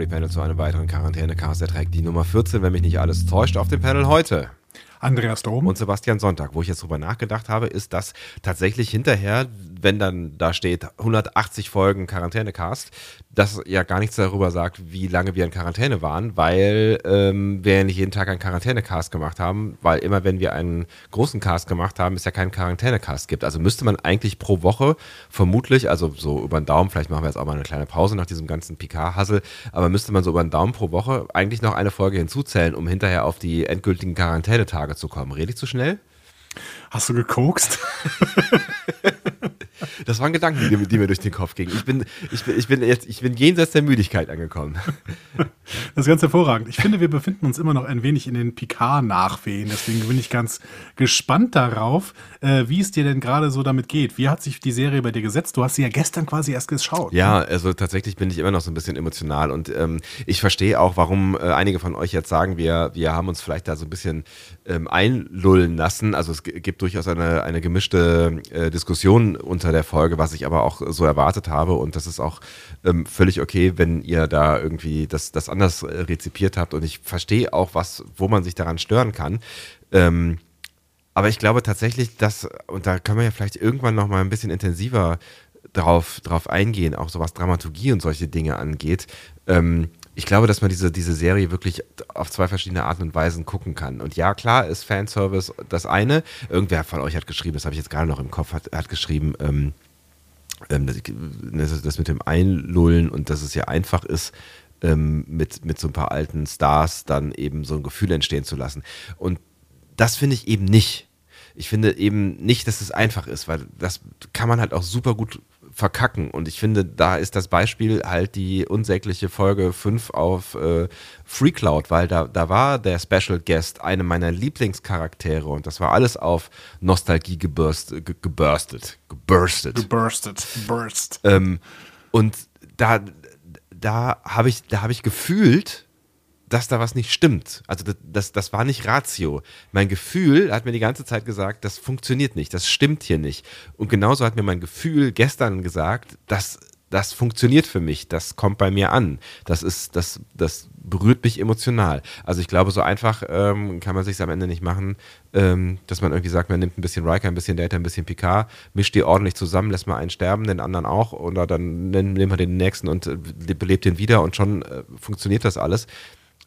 Discovery Panel zu einem weiteren Quarantäne-Cast. Der trägt die Nummer 14, wenn mich nicht alles täuscht, auf dem Panel heute. Andreas Dom. Und Sebastian Sonntag. Wo ich jetzt drüber nachgedacht habe, ist, dass tatsächlich hinterher, wenn dann da steht 180 Folgen Quarantänecast, das ja gar nichts darüber sagt, wie lange wir in Quarantäne waren, weil ähm, wir ja nicht jeden Tag einen Quarantänecast gemacht haben, weil immer wenn wir einen großen Cast gemacht haben, es ja keinen Quarantänecast gibt. Also müsste man eigentlich pro Woche vermutlich, also so über den Daumen, vielleicht machen wir jetzt auch mal eine kleine Pause nach diesem ganzen Picard-Hassel, aber müsste man so über den Daumen pro Woche eigentlich noch eine Folge hinzuzählen, um hinterher auf die endgültigen Quarantänetage zu kommen. Rede ich zu schnell? Hast du gekokst? Das waren Gedanken, die, die, mir durch den Kopf gingen. Ich bin, ich, bin, ich, bin jetzt, ich bin jenseits der Müdigkeit angekommen. Das ist ganz hervorragend. Ich finde, wir befinden uns immer noch ein wenig in den Picard-Nachwehen. Deswegen bin ich ganz gespannt darauf, äh, wie es dir denn gerade so damit geht. Wie hat sich die Serie bei dir gesetzt? Du hast sie ja gestern quasi erst geschaut. Ja, also tatsächlich bin ich immer noch so ein bisschen emotional und ähm, ich verstehe auch, warum äh, einige von euch jetzt sagen, wir, wir haben uns vielleicht da so ein bisschen ähm, einlullen lassen. Also es gibt durchaus eine, eine gemischte äh, Diskussion unter der Folge, was ich aber auch so erwartet habe. Und das ist auch ähm, völlig okay, wenn ihr da irgendwie das, das anders rezipiert habt. Und ich verstehe auch, was, wo man sich daran stören kann. Ähm, aber ich glaube tatsächlich, dass, und da können wir ja vielleicht irgendwann noch mal ein bisschen intensiver drauf, drauf eingehen, auch so was Dramaturgie und solche Dinge angeht. Ähm, ich glaube, dass man diese, diese Serie wirklich auf zwei verschiedene Arten und Weisen gucken kann. Und ja, klar ist Fanservice das eine. Irgendwer von euch hat geschrieben, das habe ich jetzt gerade noch im Kopf, hat, hat geschrieben, ähm, ähm, das, das, mit dem Einlullen und dass es ja einfach ist, ähm, mit, mit so ein paar alten Stars dann eben so ein Gefühl entstehen zu lassen. Und das finde ich eben nicht. Ich finde eben nicht, dass es einfach ist, weil das kann man halt auch super gut verkacken. Und ich finde, da ist das Beispiel halt die unsägliche Folge 5 auf äh, Free Cloud, weil da, da war der Special Guest eine meiner Lieblingscharaktere und das war alles auf Nostalgie gebürst, ge, gebürstet. Geburstet. Geburstet. Burst. Ähm, und da, da habe ich, da habe ich gefühlt, dass da was nicht stimmt. Also das, das, das war nicht Ratio. Mein Gefühl hat mir die ganze Zeit gesagt, das funktioniert nicht, das stimmt hier nicht. Und genauso hat mir mein Gefühl gestern gesagt, dass das funktioniert für mich, das kommt bei mir an. Das ist, das, das berührt mich emotional. Also ich glaube, so einfach ähm, kann man sich am Ende nicht machen, ähm, dass man irgendwie sagt, man nimmt ein bisschen Riker, ein bisschen Data, ein bisschen Picard, mischt die ordentlich zusammen, lässt mal einen sterben, den anderen auch, oder dann nehmen wir den nächsten und äh, belebt den wieder und schon äh, funktioniert das alles.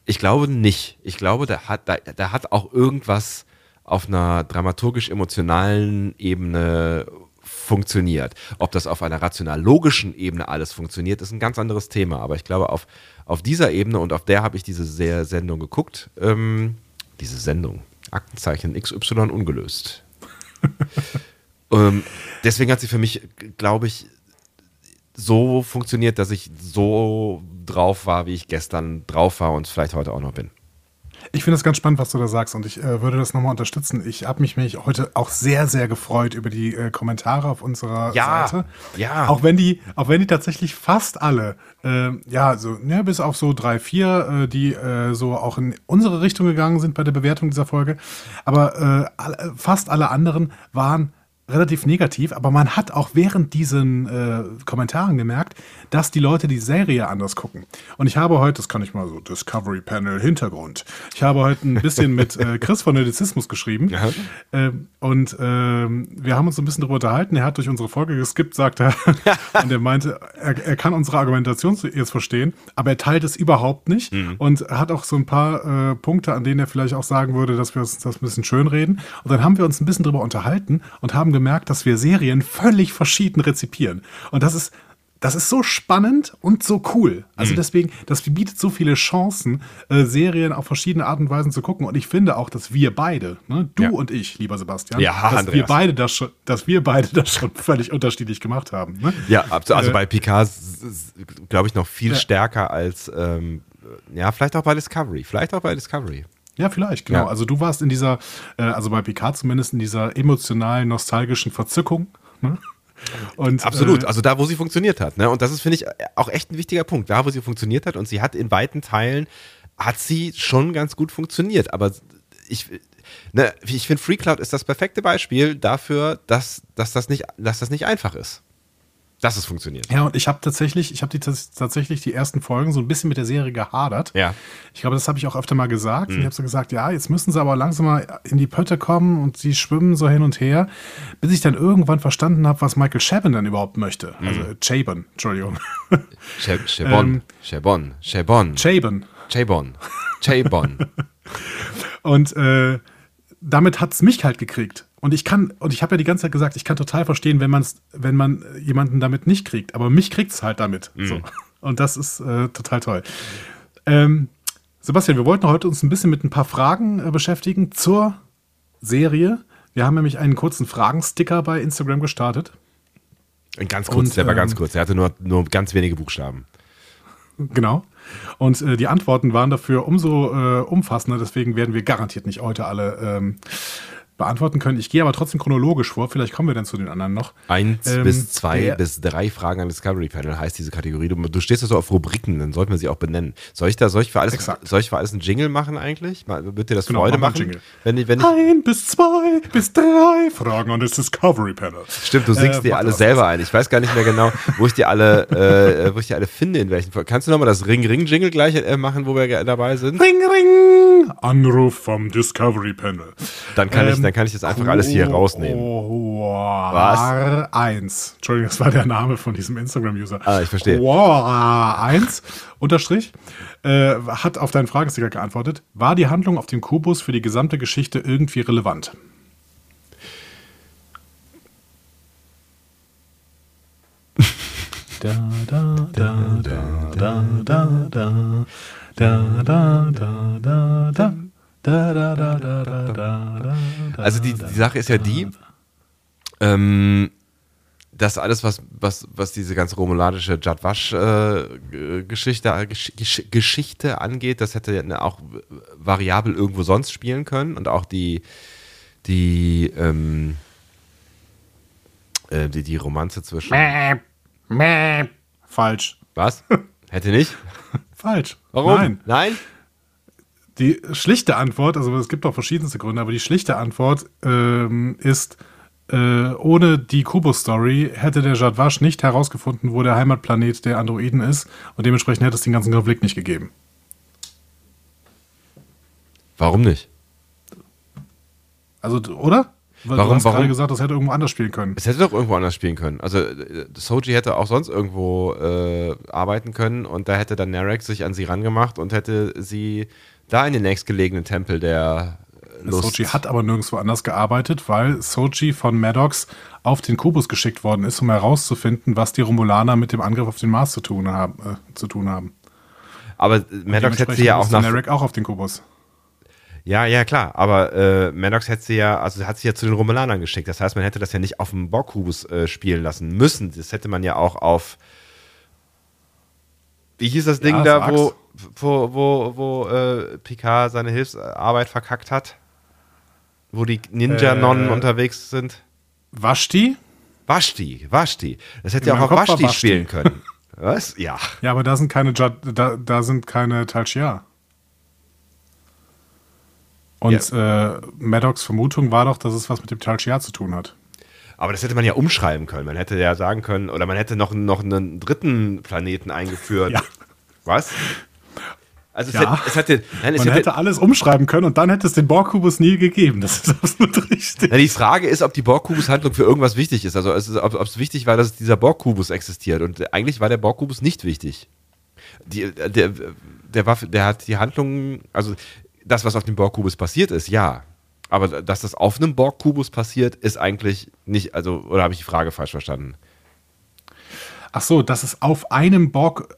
Ich glaube nicht. Ich glaube, da hat, da, da hat auch irgendwas auf einer dramaturgisch-emotionalen Ebene funktioniert. Ob das auf einer rational-logischen Ebene alles funktioniert, ist ein ganz anderes Thema. Aber ich glaube, auf, auf dieser Ebene und auf der habe ich diese sehr Sendung geguckt. Ähm, diese Sendung. Aktenzeichen XY ungelöst. ähm, deswegen hat sie für mich, glaube ich, so funktioniert, dass ich so drauf war, wie ich gestern drauf war und vielleicht heute auch noch bin. Ich finde es ganz spannend, was du da sagst und ich äh, würde das nochmal unterstützen. Ich habe mich, mich heute auch sehr, sehr gefreut über die äh, Kommentare auf unserer ja, Seite. Ja. Auch wenn die, auch wenn die tatsächlich fast alle, äh, ja, so, ja, bis auf so drei, vier, äh, die äh, so auch in unsere Richtung gegangen sind bei der Bewertung dieser Folge. Aber äh, all, fast alle anderen waren relativ negativ, aber man hat auch während diesen äh, Kommentaren gemerkt, dass die Leute die Serie anders gucken. Und ich habe heute, das kann ich mal so, Discovery Panel Hintergrund. Ich habe heute ein bisschen mit äh, Chris von Nerdizismus geschrieben. Ja. Äh, und ähm, wir haben uns ein bisschen darüber unterhalten. Er hat durch unsere Folge geskippt, sagt er. und er meinte, er, er, kann unsere Argumentation jetzt verstehen, aber er teilt es überhaupt nicht. Mhm. Und hat auch so ein paar äh, Punkte, an denen er vielleicht auch sagen würde, dass wir uns das ein bisschen schön reden. Und dann haben wir uns ein bisschen darüber unterhalten und haben gemerkt, dass wir Serien völlig verschieden rezipieren. Und das ist das ist so spannend und so cool. Also mhm. deswegen, das bietet so viele Chancen, äh, Serien auf verschiedene Art und Weisen zu gucken. Und ich finde auch, dass wir beide, ne, du ja. und ich, lieber Sebastian, ja, dass Andreas. wir beide das schon, dass wir beide das schon völlig unterschiedlich gemacht haben. Ne? Ja, also äh, bei Picard glaube ich noch viel ja. stärker als ähm, ja, vielleicht auch bei Discovery. Vielleicht auch bei Discovery. Ja, vielleicht, genau. Ja. Also du warst in dieser, äh, also bei Picard zumindest in dieser emotionalen, nostalgischen Verzückung. Ne? Und, Absolut, äh, also da, wo sie funktioniert hat. Ne? Und das ist, finde ich, auch echt ein wichtiger Punkt. Da, wo sie funktioniert hat und sie hat in weiten Teilen, hat sie schon ganz gut funktioniert. Aber ich, ne, ich finde, Free Cloud ist das perfekte Beispiel dafür, dass, dass, das, nicht, dass das nicht einfach ist dass es funktioniert. Ja, und ich habe tatsächlich, ich habe tatsächlich die ersten Folgen so ein bisschen mit der Serie gehadert. Ja. Ich glaube, das habe ich auch öfter mal gesagt. Mhm. Ich habe so gesagt, ja, jetzt müssen sie aber langsam mal in die Pötte kommen und sie schwimmen so hin und her, bis ich dann irgendwann verstanden habe, was Michael Chabon dann überhaupt möchte. Mhm. Also äh, Chabon, Entschuldigung. Chabon, Chabon, Chabon. Chabon. Chabon. Chabon. und äh, damit hat es mich halt gekriegt. Und ich kann, und ich habe ja die ganze Zeit gesagt, ich kann total verstehen, wenn, man's, wenn man jemanden damit nicht kriegt. Aber mich kriegt es halt damit. Mhm. So. Und das ist äh, total toll. Ähm, Sebastian, wir wollten heute uns ein bisschen mit ein paar Fragen äh, beschäftigen zur Serie. Wir haben nämlich einen kurzen Fragensticker bei Instagram gestartet. Ganz kurz, und, der war ähm, ganz kurz. Er hatte nur, nur ganz wenige Buchstaben. Genau. Und äh, die Antworten waren dafür umso äh, umfassender, deswegen werden wir garantiert nicht heute alle ähm, beantworten können. Ich gehe aber trotzdem chronologisch vor. Vielleicht kommen wir dann zu den anderen noch. Eins ähm, bis zwei bis drei Fragen an Discovery Panel heißt diese Kategorie. Du, du stehst ja so auf Rubriken, dann sollten wir sie auch benennen. Soll ich da, soll ich für alles, soll ich für alles einen Jingle machen eigentlich? Wird dir das genau, Freude machen? Jingle. Wenn ich, wenn ich ein bis zwei bis drei Fragen an das Discovery Panel. Stimmt, du singst äh, dir alle selber ein. Ich weiß gar nicht mehr genau, wo ich die alle, äh, wo ich die alle finde, in welchen Kannst du nochmal das Ring-Ring-Jingle gleich äh, machen, wo wir dabei sind? Ring, Ring! Anruf vom Discovery Panel. Dann kann ähm, ich dann kann ich das einfach alles hier rausnehmen. Was? 1. Entschuldigung, das war der Name von diesem Instagram-User. Ah, ich verstehe. 1 Unterstrich äh, hat auf deinen Fragesticker geantwortet. War die Handlung auf dem Kubus für die gesamte Geschichte irgendwie relevant? da da da da da da da da da da da da also die, die Sache ist ja die, ähm, dass alles, was, was, was diese ganze romulanische Jadwasch-Geschichte äh, Gesch Geschichte angeht, das hätte auch variabel irgendwo sonst spielen können und auch die, die, ähm, äh, die, die Romanze zwischen. Falsch. Was? Hätte nicht? Falsch. Warum? Nein. Nein? Die schlichte Antwort, also es gibt auch verschiedenste Gründe, aber die schlichte Antwort ähm, ist, äh, ohne die Kubo-Story hätte der Jadwasch nicht herausgefunden, wo der Heimatplanet der Androiden ist und dementsprechend hätte es den ganzen Konflikt nicht gegeben. Warum nicht? Also, oder? Weil warum, du hast gerade gesagt, das hätte irgendwo anders spielen können. Es hätte doch irgendwo anders spielen können. Also äh, Soji hätte auch sonst irgendwo äh, arbeiten können und da hätte dann Narek sich an sie rangemacht und hätte sie da in den nächstgelegenen Tempel der Lust. Soji hat aber nirgendwo anders gearbeitet, weil Soji von Maddox auf den Kubus geschickt worden ist, um herauszufinden, was die Romulaner mit dem Angriff auf den Mars zu tun haben. Äh, zu tun haben. Aber Maddox hätte sie ja auch nach. Narek auch auf den Kubus. Ja, ja, klar. Aber äh, Maddox hätte sie ja, also hat sie ja zu den Romulanern geschickt. Das heißt, man hätte das ja nicht auf dem Borg-Kubus äh, spielen lassen müssen. Das hätte man ja auch auf. Wie hieß das Ding ja, da, wo, wo, wo, wo äh, Picard seine Hilfsarbeit verkackt hat? Wo die Ninja-Nonnen äh, unterwegs sind? Vashti? Vashti, Vashti. Das hätte ja auch auf Vashti, spielen können. Was? Ja. Ja, aber da sind keine, da, da sind keine Talchia. Und ja. äh, Maddox Vermutung war doch, dass es was mit dem Talchia zu tun hat. Aber das hätte man ja umschreiben können. Man hätte ja sagen können, oder man hätte noch, noch einen dritten Planeten eingeführt. Ja. Was? Also es, ja. hätte, es hätte, nein, es Man hätte, hätte, alles umschreiben können und dann hätte es den Borg-Kubus nie gegeben. Das ist absolut richtig. Na, die Frage ist, ob die Borg-Kubus-Handlung für irgendwas wichtig ist. Also es ist, ob es wichtig war, dass dieser Borg-Kubus existiert. Und eigentlich war der Borg-Kubus nicht wichtig. Die, der, der, war, der hat die Handlung, also das, was auf dem Borg-Kubus passiert ist, ja. Aber dass das auf einem Borg-Kubus passiert, ist eigentlich nicht, also, oder habe ich die Frage falsch verstanden? Ach so, dass es auf einem Borg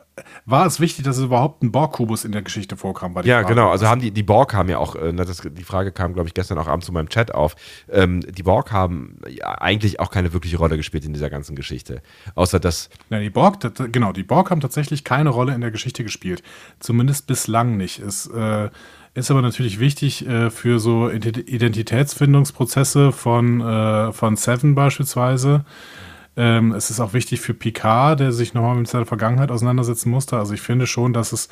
war es wichtig, dass es überhaupt ein Borg-Kubus in der Geschichte vorkam? ja, Frage. genau. Also haben die, die Borg haben ja auch, äh, das, die Frage kam, glaube ich, gestern auch abends zu meinem Chat auf. Ähm, die Borg haben ja eigentlich auch keine wirkliche Rolle gespielt in dieser ganzen Geschichte. Außer dass. Ja, die Borg, genau, die Borg haben tatsächlich keine Rolle in der Geschichte gespielt. Zumindest bislang nicht. Es äh, ist aber natürlich wichtig äh, für so Identitätsfindungsprozesse von, äh, von Seven beispielsweise. Ähm, es ist auch wichtig für Picard, der sich nochmal mit seiner Vergangenheit auseinandersetzen musste. Also ich finde schon, dass es,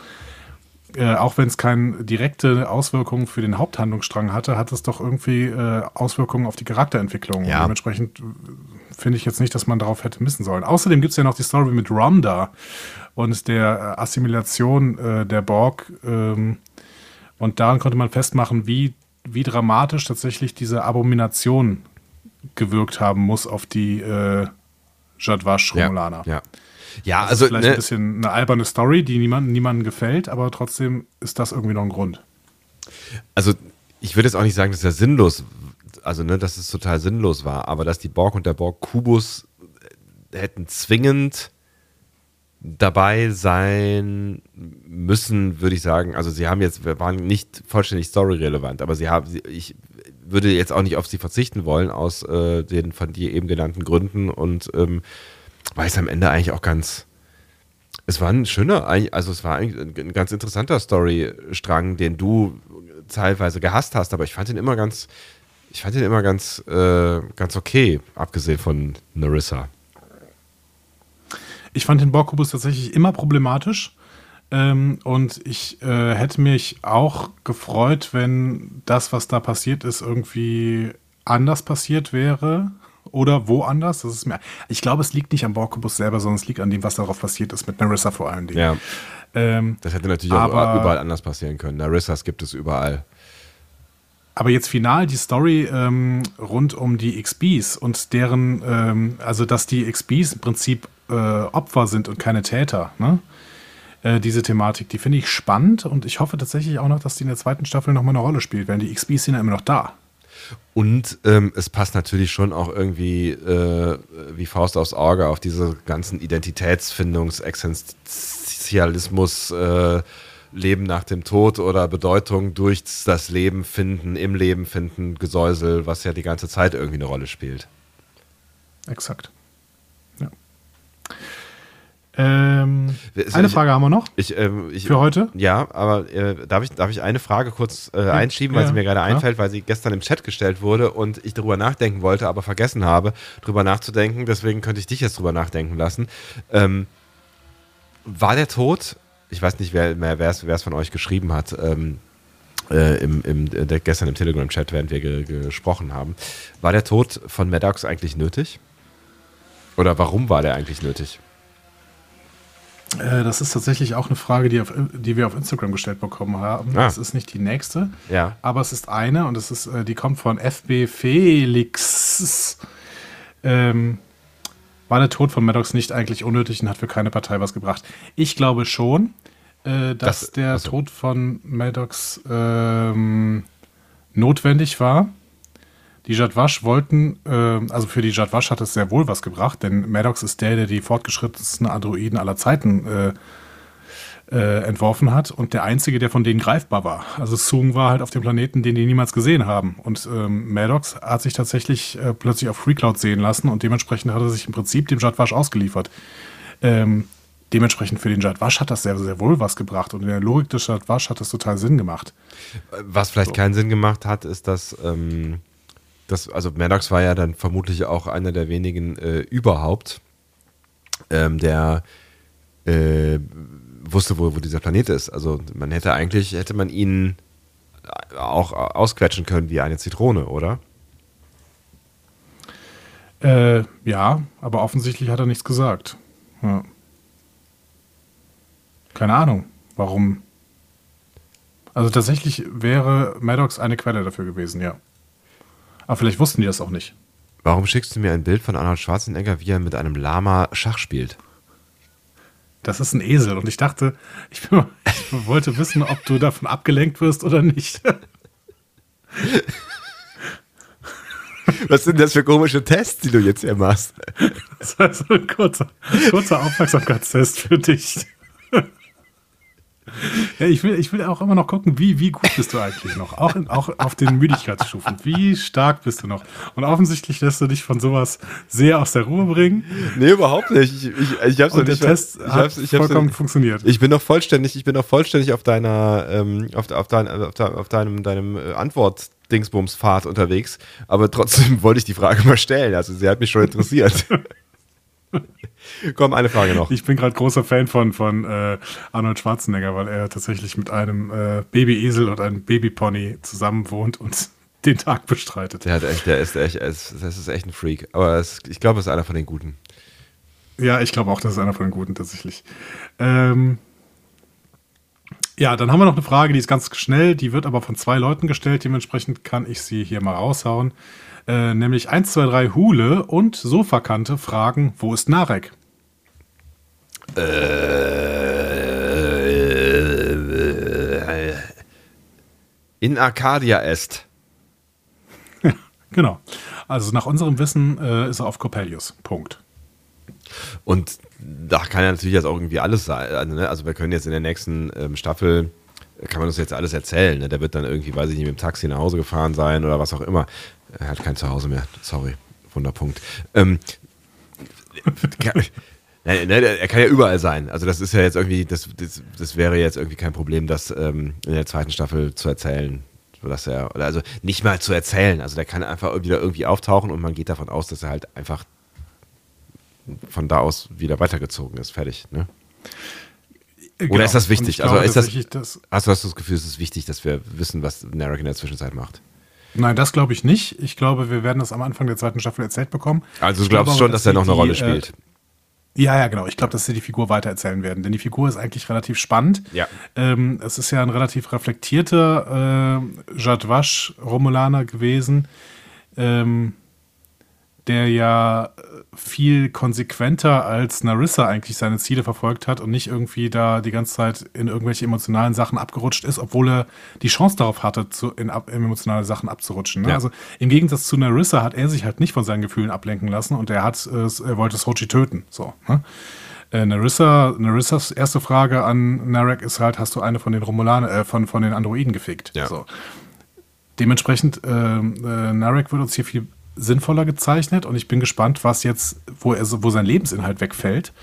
äh, auch wenn es keine direkte Auswirkung für den Haupthandlungsstrang hatte, hat es doch irgendwie äh, Auswirkungen auf die Charakterentwicklung. Ja. dementsprechend äh, finde ich jetzt nicht, dass man darauf hätte missen sollen. Außerdem gibt es ja noch die Story mit Rhonda und der Assimilation äh, der Borg. Ähm, und daran konnte man festmachen, wie, wie dramatisch tatsächlich diese Abomination gewirkt haben muss auf die äh, Jadwasch Romulaner. Ja, ja. ja das also. Ist vielleicht ne, ein bisschen eine alberne Story, die niemandem niemanden gefällt, aber trotzdem ist das irgendwie noch ein Grund. Also, ich würde jetzt auch nicht sagen, dass er sinnlos, also ne, dass es total sinnlos war, aber dass die Borg und der Borg-Kubus hätten zwingend dabei sein müssen, würde ich sagen. Also sie haben jetzt, wir waren nicht vollständig storyrelevant, aber sie haben, ich würde jetzt auch nicht auf sie verzichten wollen aus äh, den von dir eben genannten Gründen und ähm, weil es am Ende eigentlich auch ganz, es war ein schöner, also es war ein, ein ganz interessanter Storystrang, den du teilweise gehasst hast, aber ich fand ihn immer ganz, ich fand ihn immer ganz, äh, ganz okay, abgesehen von Narissa. Ich fand den Borkubus tatsächlich immer problematisch. Ähm, und ich äh, hätte mich auch gefreut, wenn das, was da passiert ist, irgendwie anders passiert wäre. Oder woanders. Das ist mir, ich glaube, es liegt nicht am Borkubus selber, sondern es liegt an dem, was darauf passiert ist, mit Narissa vor allen Dingen. Ja. Ähm, das hätte natürlich aber, auch überall anders passieren können. Narissas gibt es überall. Aber jetzt final die Story ähm, rund um die XBs und deren, ähm, also dass die XBs im Prinzip äh, Opfer sind und keine Täter. Ne? Äh, diese Thematik. Die finde ich spannend und ich hoffe tatsächlich auch noch, dass die in der zweiten Staffel nochmal eine Rolle spielt, denn die XBs sind ja immer noch da. Und ähm, es passt natürlich schon auch irgendwie äh, wie Faust aufs Auge auf diese ganzen Identitätsfindungs-, Existenzialismus, äh, Leben nach dem Tod oder Bedeutung durch das Leben finden, im Leben finden, Gesäusel, was ja die ganze Zeit irgendwie eine Rolle spielt. Exakt. Ja. Ähm, eine Frage haben wir noch ich, ähm, ich, für heute. Ja, aber äh, darf, ich, darf ich eine Frage kurz äh, einschieben, weil ja, sie mir gerade einfällt, weil sie gestern im Chat gestellt wurde und ich darüber nachdenken wollte, aber vergessen habe, darüber nachzudenken. Deswegen könnte ich dich jetzt darüber nachdenken lassen. Ähm, war der Tod, ich weiß nicht, wer es von euch geschrieben hat, ähm, äh, im, im, der, gestern im Telegram-Chat, während wir ge, gesprochen haben, war der Tod von Maddox eigentlich nötig? Oder warum war der eigentlich nötig? Äh, das ist tatsächlich auch eine Frage, die, auf, die wir auf Instagram gestellt bekommen haben. Ah. Das ist nicht die nächste, ja. aber es ist eine und es ist, äh, die kommt von FB Felix. Ähm, war der Tod von Maddox nicht eigentlich unnötig und hat für keine Partei was gebracht? Ich glaube schon, äh, dass das, der also. Tod von Maddox ähm, notwendig war. Die Jadwasch wollten, äh, also für die Jadwasch hat es sehr wohl was gebracht, denn Maddox ist der, der die fortgeschrittensten Androiden aller Zeiten äh, äh, entworfen hat und der einzige, der von denen greifbar war. Also Sung war halt auf dem Planeten, den die niemals gesehen haben. Und ähm, Maddox hat sich tatsächlich äh, plötzlich auf FreeCloud sehen lassen und dementsprechend hat er sich im Prinzip dem Jadwasch ausgeliefert. Ähm, dementsprechend für den Jadwasch hat das sehr, sehr wohl was gebracht und in der Logik des Jadwasch hat das total Sinn gemacht. Was vielleicht so. keinen Sinn gemacht hat, ist, dass ähm, das, also Maddox war ja dann vermutlich auch einer der wenigen äh, überhaupt, ähm, der äh, wusste, wo, wo dieser Planet ist. Also man hätte eigentlich, hätte man ihn auch ausquetschen können wie eine Zitrone, oder? Äh, ja, aber offensichtlich hat er nichts gesagt. Ja. Keine Ahnung, warum. Also tatsächlich wäre Maddox eine Quelle dafür gewesen, ja. Aber vielleicht wussten die das auch nicht. Warum schickst du mir ein Bild von Arnold Schwarzenegger, wie er mit einem Lama Schach spielt? Das ist ein Esel und ich dachte, ich, bin, ich wollte wissen, ob du davon abgelenkt wirst oder nicht. Was sind das für komische Tests, die du jetzt hier machst? Das war so ein kurzer, kurzer Aufmerksamkeitstest für dich. Ja, ich will, ich will auch immer noch gucken, wie, wie gut bist du eigentlich noch? Auch, in, auch auf den Müdigkeitsstufen. Wie stark bist du noch? Und offensichtlich lässt du dich von sowas sehr aus der Ruhe bringen. Nee, überhaupt nicht. Ich, ich, ich hab's Und der nicht Test ich hat hab's, ich hab's vollkommen noch- funktioniert. Ich bin noch vollständig, ich bin noch vollständig auf deiner, ähm, auf, auf, dein, auf, dein, auf deinem, deinem äh, Antwort-Dingsbums-Pfad unterwegs, aber trotzdem wollte ich die Frage mal stellen. Also sie hat mich schon interessiert. Komm, eine Frage noch. Ich bin gerade großer Fan von, von äh, Arnold Schwarzenegger, weil er tatsächlich mit einem äh, Babyesel und einem Babypony zusammen wohnt und den Tag bestreitet. Der hat echt, der ist echt, das ist echt ein Freak. Aber es, ich glaube, es ist einer von den Guten. Ja, ich glaube auch, das ist einer von den Guten tatsächlich. Ähm, ja, dann haben wir noch eine Frage, die ist ganz schnell, die wird aber von zwei Leuten gestellt, dementsprechend kann ich sie hier mal raushauen. Äh, nämlich 1, 2, 3 Hule und Sofakante fragen, wo ist Narek? In Arcadia est. Genau. Also nach unserem Wissen äh, ist er auf Coppelius. Punkt. Und da kann ja natürlich jetzt auch irgendwie alles sein. Also, ne? also wir können jetzt in der nächsten ähm, Staffel, kann man uns jetzt alles erzählen. Ne? Der wird dann irgendwie, weiß ich nicht, mit dem Taxi nach Hause gefahren sein oder was auch immer. Er hat kein Zuhause mehr. Sorry. Wunderpunkt. Ähm, kann, ne, ne, er kann ja überall sein. Also das ist ja jetzt irgendwie, das, das, das wäre jetzt irgendwie kein Problem, das ähm, in der zweiten Staffel zu erzählen. Dass er, oder also nicht mal zu erzählen. Also der kann einfach wieder irgendwie auftauchen und man geht davon aus, dass er halt einfach von da aus wieder weitergezogen ist. Fertig. Ne? Oder ist das Genau. Und wichtig? ich Also glaube ist das, dass- hast, du, hast du das Gefühl, es ist wichtig, dass wir wissen, was Narek in der Zwischenzeit macht? Nein, das glaube ich nicht. Ich glaube, wir werden das am Anfang der zweiten Staffel erzählt bekommen. Also du Ich glaube glaubst aber, schon, dass er sie noch eine die, Rolle äh, spielt. Ja, ja, genau. Ich glaube, dass sie die Figur weitererzählen werden, denn die Figur ist eigentlich relativ spannend. Ja. Ähm, es ist ja ein relativ reflektierter äh, Jadwasch-Romulaner gewesen, ähm, der ja äh, viel konsequenter als Narissa eigentlich seine Ziele verfolgt hat und nicht irgendwie da die ganze Zeit in irgendwelche emotionalen Sachen abgerutscht ist, obwohl er die Chance darauf hatte, zu, in, in emotionale Sachen abzurutschen. Ne? Ja. Also im Gegensatz zu Narissa hat er sich halt nicht von seinen Gefühlen ablenken lassen und er hat, äh, er wollte Sochi töten. So. Ne? Äh, Narissa, Narissas erste Frage an Narek ist halt, hast du eine von den Romulaner, äh, von, von den Androiden gefickt? Ja. So. Dementsprechend, ähm, äh, Narek wird uns hier viel sinnvoller gezeichnet und ich bin gespannt, was jetzt, wo, er, so- wo sein Lebensinhalt wegfällt,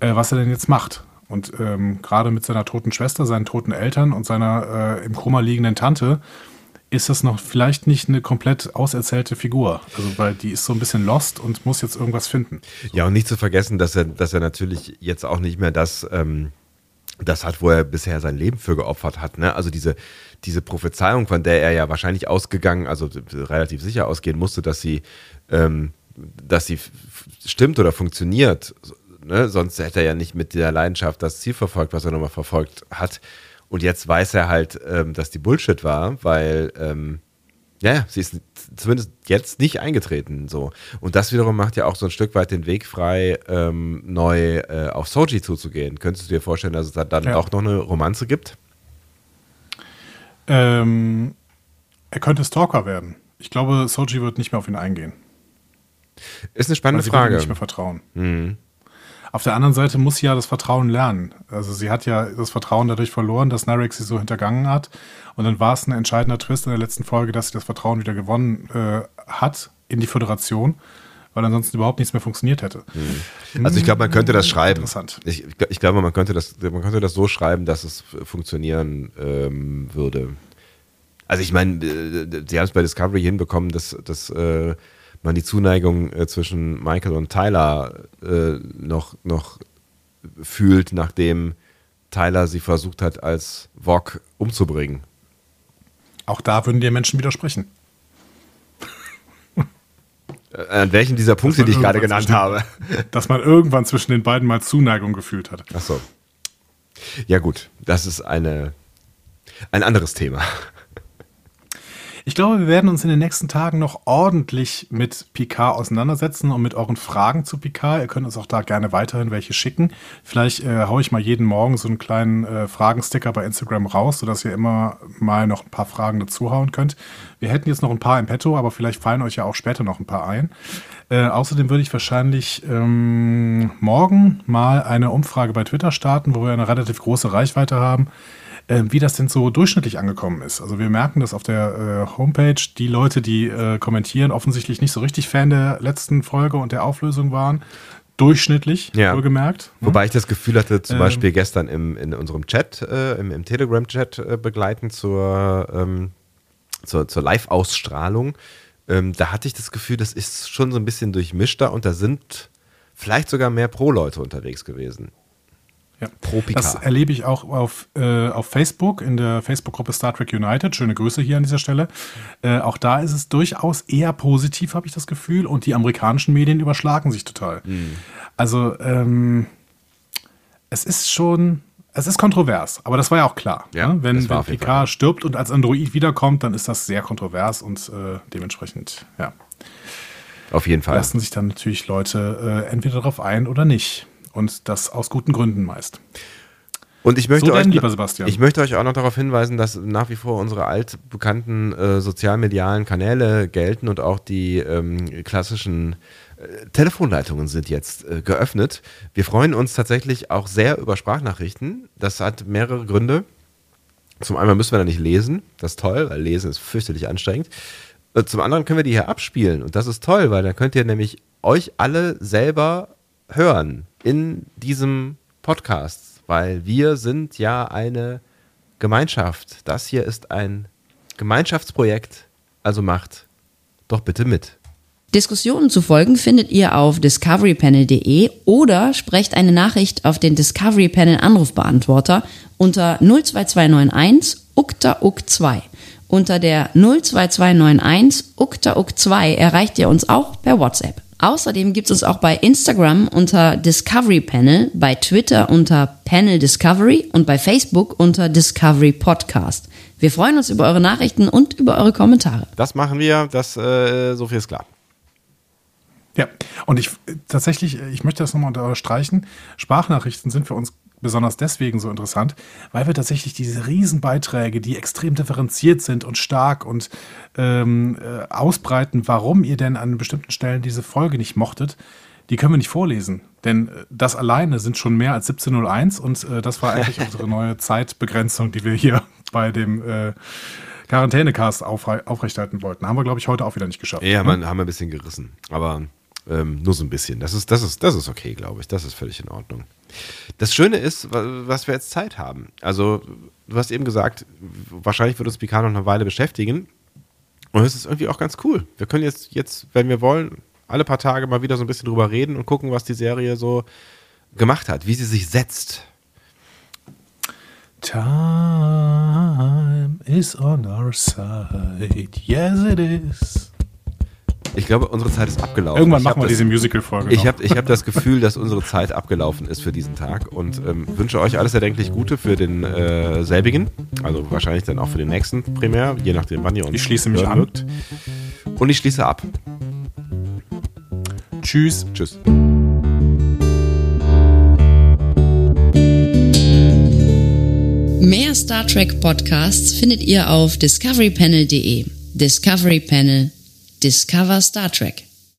äh, was er denn jetzt macht. Und ähm, gerade mit seiner toten Schwester, seinen toten Eltern und seiner äh, im Koma liegenden Tante ist das noch vielleicht nicht eine komplett auserzählte Figur. Also, weil die ist so ein bisschen lost und muss jetzt irgendwas finden. Ja, und nicht zu vergessen, dass er, dass er natürlich jetzt auch nicht mehr das, ähm, das hat, wo er bisher sein Leben für geopfert hat. Ne? Also diese, diese Prophezeiung, von der er ja wahrscheinlich ausgegangen, also relativ sicher ausgehen musste, dass sie, ähm, dass sie stimmt oder funktioniert. Ne? Sonst hätte er ja nicht mit der Leidenschaft das Ziel verfolgt, was er nochmal verfolgt hat. Und jetzt weiß er halt, ähm, dass die Bullshit war, weil ähm, ja, sie ist zumindest jetzt nicht eingetreten. So. Und das wiederum macht ja auch so ein Stück weit den Weg frei, ähm, neu äh, auf Soji zuzugehen. Könntest du dir vorstellen, dass es da dann Ja. auch noch eine Romanze gibt? Ähm, er könnte Stalker werden. Ich glaube, Soji wird nicht mehr auf ihn eingehen. Ist eine spannende sie wird ihm Frage. nicht mehr vertrauen. Auf der anderen Seite muss sie ja das Vertrauen lernen. Also sie hat ja das Vertrauen dadurch verloren, dass Narek sie so hintergangen hat. Und dann war es ein entscheidender Twist in der letzten Folge, dass sie das Vertrauen wieder gewonnen äh, hat in die Föderation, weil ansonsten überhaupt nichts mehr funktioniert hätte. Also ich glaube, man könnte das schreiben. Interessant. Ich, ich glaube, man könnte das, man könnte das so schreiben, dass es funktionieren ähm, würde. Also ich meine, äh, sie haben es bei Discovery hinbekommen, dass, dass äh, man die Zuneigung äh, zwischen Michael und Tyler äh, noch, noch fühlt, nachdem Tyler sie versucht hat, als Vog umzubringen. Auch da würden dir Menschen widersprechen. Äh, An welchen dieser Punkte, die ich gerade genannt habe. Dass man irgendwann zwischen den beiden mal Zuneigung gefühlt hat. Ach so. Ja gut, das ist eine, ein anderes Thema. Ich glaube, wir werden uns in den nächsten Tagen noch ordentlich mit Picard auseinandersetzen und mit euren Fragen zu Picard. Ihr könnt uns auch da gerne weiterhin welche schicken. Vielleicht äh, haue ich mal jeden Morgen so einen kleinen äh, Fragensticker bei Instagram raus, sodass ihr immer mal noch ein paar Fragen dazuhauen könnt. Wir hätten jetzt noch ein paar im Petto, aber vielleicht fallen euch ja auch später noch ein paar ein. Äh, außerdem würde ich wahrscheinlich ähm, morgen mal eine Umfrage bei Twitter starten, wo wir eine relativ große Reichweite haben äh, wie das denn so durchschnittlich angekommen ist. Also wir merken, dass auf der äh, Homepage die Leute, die äh, kommentieren, offensichtlich nicht so richtig Fan der letzten Folge und der Auflösung waren. Durchschnittlich, Ja. wohlgemerkt. ne? Wobei ich das Gefühl hatte, zum Ähm. Beispiel gestern im, in unserem Chat, äh, im, im Telegram-Chat äh, begleitend zur, ähm, zur, zur Live-Ausstrahlung, ähm, da hatte ich das Gefühl, das ist schon so ein bisschen durchmischter und da sind vielleicht sogar mehr Pro-Leute unterwegs gewesen. Ja. Pro Das erlebe ich auch auf, äh, auf Facebook, in der Facebook-Gruppe Star Trek United. Schöne Grüße hier an dieser Stelle. Äh, auch da ist es durchaus eher positiv, habe ich das Gefühl. Und die amerikanischen Medien überschlagen sich total. Mhm. Also, ähm, es ist schon, es ist kontrovers. Aber das war ja auch klar. Ja, ne? Wenn, wenn Fall. stirbt und als Android wiederkommt, dann ist das sehr kontrovers und äh, dementsprechend, ja, Auf jeden Fall. lassen sich dann natürlich Leute äh, entweder darauf ein oder nicht. Und das aus guten Gründen meist. Und ich möchte, So euch, denn, Sebastian. ich möchte euch auch noch darauf hinweisen, dass nach wie vor unsere altbekannten äh, sozialmedialen Kanäle gelten und auch die ähm, klassischen äh, Telefonleitungen sind jetzt äh, geöffnet. Wir freuen uns tatsächlich auch sehr über Sprachnachrichten. Das hat mehrere Gründe. Zum einen müssen wir da nicht lesen, das ist toll, weil lesen ist fürchterlich anstrengend. Äh, Zum anderen können wir die hier abspielen und das ist toll, weil dann könnt ihr nämlich euch alle selber hören in diesem Podcast, weil wir sind ja eine Gemeinschaft. Das hier ist ein Gemeinschaftsprojekt, also macht doch bitte mit. Diskussionen zu folgen findet ihr auf discoverypanel.de oder sprecht eine Nachricht auf den Discovery Panel Anrufbeantworter unter 02291 ukta uk 2. Unter der 02291 ukta uk 2 erreicht ihr uns auch per WhatsApp. Außerdem gibt es uns auch bei Instagram unter Discovery Panel, bei Twitter unter Panel Discovery und bei Facebook unter Discovery Podcast. Wir freuen uns über eure Nachrichten und über eure Kommentare. Das machen wir, das äh, so viel ist klar. Ja, und ich tatsächlich, ich möchte das nochmal unterstreichen. Sprachnachrichten sind für uns besonders deswegen so interessant, weil wir tatsächlich diese Riesenbeiträge, die extrem differenziert sind und stark und ähm, äh, ausbreiten, warum ihr denn an bestimmten Stellen diese Folge nicht mochtet, die können wir nicht vorlesen. Denn äh, das alleine sind schon mehr als 1701 und äh, das war eigentlich unsere neue Zeitbegrenzung, die wir hier bei dem äh, Quarantänecast aufre aufrechterhalten wollten. Haben wir, glaube ich, heute auch wieder nicht geschafft. Ja, ne? haben wir ein bisschen gerissen, aber ähm, nur so ein bisschen. Das ist, das ist, das ist okay, glaube ich. Das ist völlig in Ordnung. Das Schöne ist, wa- was wir jetzt Zeit haben. Also, du hast eben gesagt, wahrscheinlich wird uns Picard noch eine Weile beschäftigen. Und es ist irgendwie auch ganz cool. Wir können jetzt, jetzt, wenn wir wollen, alle paar Tage mal wieder so ein bisschen drüber reden und gucken, was die Serie so gemacht hat, wie sie sich setzt. Time is on our side. Yes, it is. Ich glaube, unsere Zeit ist abgelaufen. Irgendwann Ich machen wir das- diese Musical-Folge. Ich habe ich hab das Gefühl, dass unsere Zeit abgelaufen ist für diesen Tag und ähm, wünsche euch alles erdenklich Gute für den äh, selbigen. Also wahrscheinlich dann auch für den nächsten Primär, je nachdem, wann ihr uns Ich schließe mich an. mögt. Und ich schließe ab. Tschüss. Tschüss. Mehr Star Trek Podcasts findet ihr auf discoverypanel.de. Discovery Panel. Discover Star Trek.